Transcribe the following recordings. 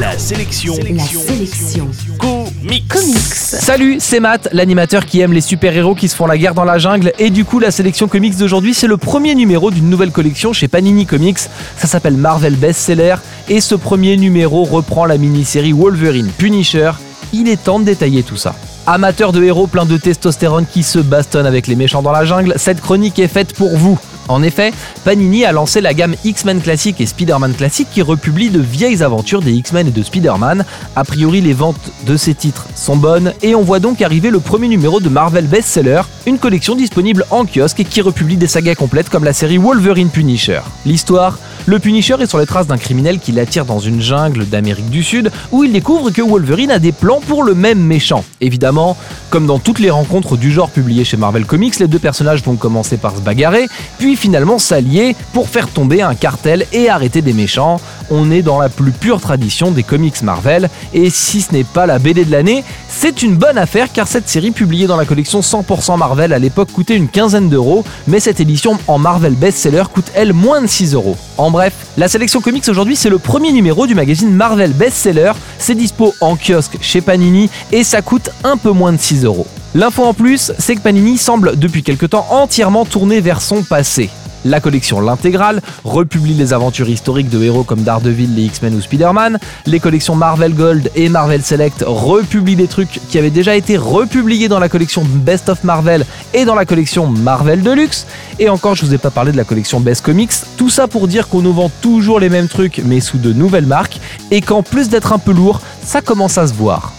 La sélection. La sélection. Comics. Comics. Salut, c'est Matt, l'animateur qui aime les super-héros qui se font la guerre dans la jungle. Et du coup, la sélection comics d'aujourd'hui, c'est le premier numéro d'une nouvelle collection chez Panini Comics. Ça s'appelle Marvel Bestseller. Et ce premier numéro reprend la mini-série Wolverine Punisher. Il est temps de détailler tout ça. Amateur de héros plein de testostérone qui se bastonnent avec les méchants dans la jungle, cette chronique est faite pour vous. En effet, Panini a lancé la gamme X-Men classique et Spider-Man classique qui republie de vieilles aventures des X-Men et de Spider-Man. A priori, les ventes de ces titres sont bonnes et on voit donc arriver le premier numéro de Marvel Bestseller, une collection disponible en kiosque et qui republie des sagas complètes comme la série Wolverine Punisher. L'histoire le Punisher est sur les traces d'un criminel qui l'attire dans une jungle d'Amérique du Sud où il découvre que Wolverine a des plans pour le même méchant. Évidemment, comme dans toutes les rencontres du genre publiées chez Marvel Comics, les deux personnages vont commencer par se bagarrer, puis finalement s'allier pour faire tomber un cartel et arrêter des méchants. On est dans la plus pure tradition des comics Marvel, et si ce n'est pas la BD de l'année, c'est une bonne affaire car cette série publiée dans la collection 100% Marvel à l'époque coûtait une quinzaine d'euros, mais cette édition en Marvel Bestseller coûte elle moins de 6 euros. En bref, la sélection comics aujourd'hui c'est le premier numéro du magazine Marvel Bestseller, c'est dispo en kiosque chez Panini et ça coûte un peu moins de 6 euros. L'info en plus, c'est que Panini semble depuis quelque temps entièrement tourné vers son passé. La collection L'Intégrale republie les aventures historiques de héros comme Daredevil, les X-Men ou Spider-Man. Les collections Marvel Gold et Marvel Select republient des trucs qui avaient déjà été republiés dans la collection Best of Marvel et dans la collection Marvel Deluxe. Et encore, je vous ai pas parlé de la collection Best Comics. Tout ça pour dire qu'on nous vend toujours les mêmes trucs mais sous de nouvelles marques et qu'en plus d'être un peu lourd, ça commence à se voir.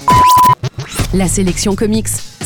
La sélection comics,